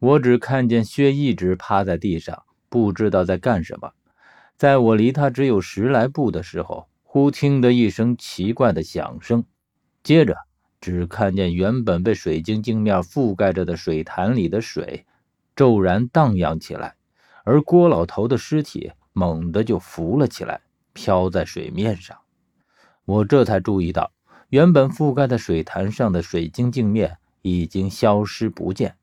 我只看见薛一直趴在地上，不知道在干什么。在我离他只有十来步的时候，忽听得一声奇怪的响声，接着只看见原本被水晶镜面覆盖着的水潭里的水骤然荡漾起来，而郭老头的尸体猛地就浮了起来，飘在水面上。我这才注意到，原本覆盖在水潭上的水晶镜面已经消失不见。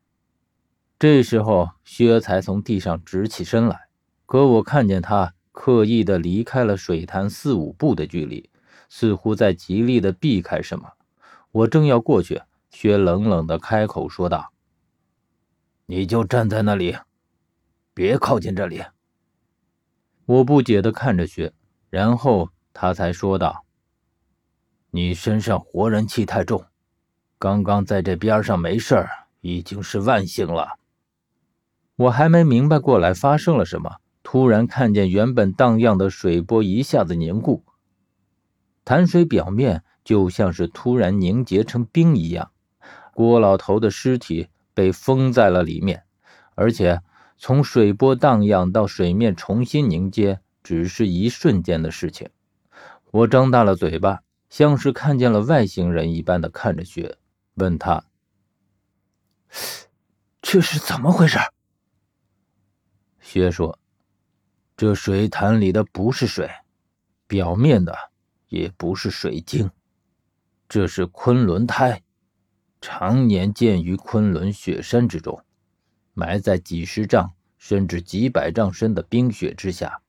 这时候，薛才从地上直起身来，可我看见他刻意的离开了水潭四五步的距离，似乎在极力的避开什么。我正要过去，薛冷冷的开口说道：“你就站在那里，别靠近这里。”我不解的看着薛，然后他才说道：“你身上活人气太重，刚刚在这边上没事儿，已经是万幸了。”我还没明白过来发生了什么，突然看见原本荡漾的水波一下子凝固，潭水表面就像是突然凝结成冰一样。郭老头的尸体被封在了里面，而且从水波荡漾到水面重新凝结，只是一瞬间的事情。我张大了嘴巴，像是看见了外星人一般的看着雪，问他：“这是怎么回事？”薛说：“这水潭里的不是水，表面的也不是水晶，这是昆仑胎，常年见于昆仑雪山之中，埋在几十丈甚至几百丈深的冰雪之下。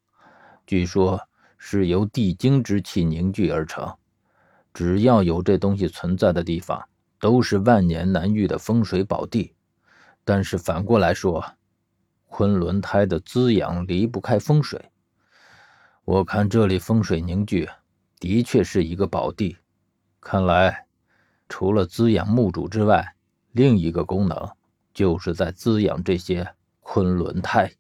据说是由地精之气凝聚而成。只要有这东西存在的地方，都是万年难遇的风水宝地。但是反过来说，”昆仑胎的滋养离不开风水，我看这里风水凝聚，的确是一个宝地。看来，除了滋养墓主之外，另一个功能就是在滋养这些昆仑胎。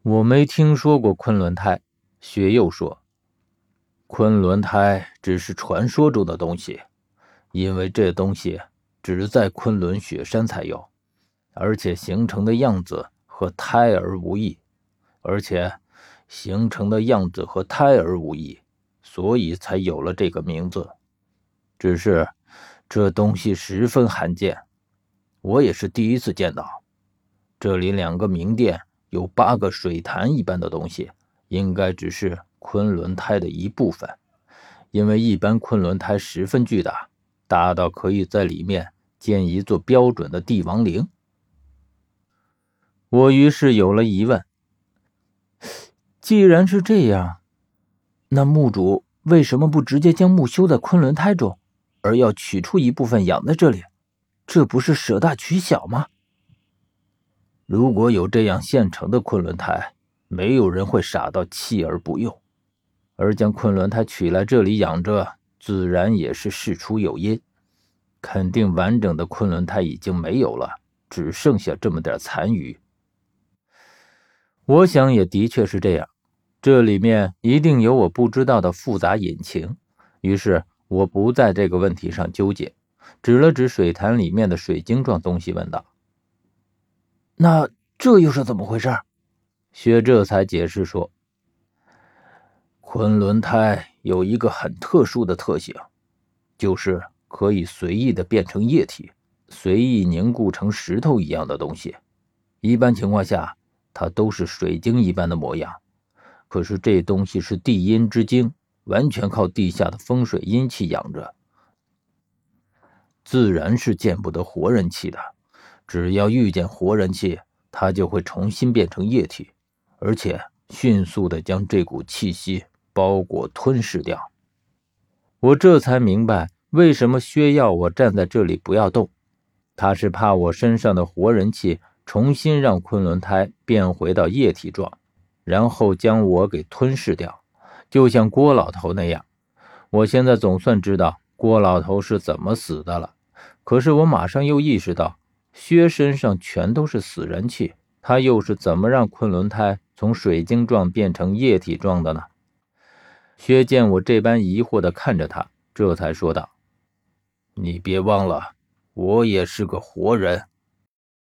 我没听说过昆仑胎，薛又说，昆仑胎只是传说中的东西，因为这东西只在昆仑雪山才有。而且形成的样子和胎儿无异，而且形成的样子和胎儿无异，所以才有了这个名字。只是这东西十分罕见，我也是第一次见到。这里两个明殿有八个水潭一般的东西，应该只是昆仑胎的一部分，因为一般昆仑胎十分巨大，大到可以在里面建一座标准的帝王陵。我于是有了疑问：既然是这样，那墓主为什么不直接将墓修在昆仑胎中，而要取出一部分养在这里？这不是舍大取小吗？如果有这样现成的昆仑胎，没有人会傻到弃而不用，而将昆仑胎取来这里养着，自然也是事出有因。肯定完整的昆仑胎已经没有了，只剩下这么点残余。我想也的确是这样，这里面一定有我不知道的复杂隐情。于是我不在这个问题上纠结，指了指水潭里面的水晶状东西，问道：“那这又是怎么回事？”薛这才解释说：“昆仑胎有一个很特殊的特性，就是可以随意的变成液体，随意凝固成石头一样的东西。一般情况下。”它都是水晶一般的模样，可是这东西是地阴之精，完全靠地下的风水阴气养着，自然是见不得活人气的。只要遇见活人气，它就会重新变成液体，而且迅速的将这股气息包裹吞噬掉。我这才明白为什么薛耀我站在这里不要动，他是怕我身上的活人气。重新让昆仑胎变回到液体状，然后将我给吞噬掉，就像郭老头那样。我现在总算知道郭老头是怎么死的了。可是我马上又意识到，薛身上全都是死人气，他又是怎么让昆仑胎从水晶状变成液体状的呢？薛见我这般疑惑地看着他，这才说道：“你别忘了，我也是个活人。”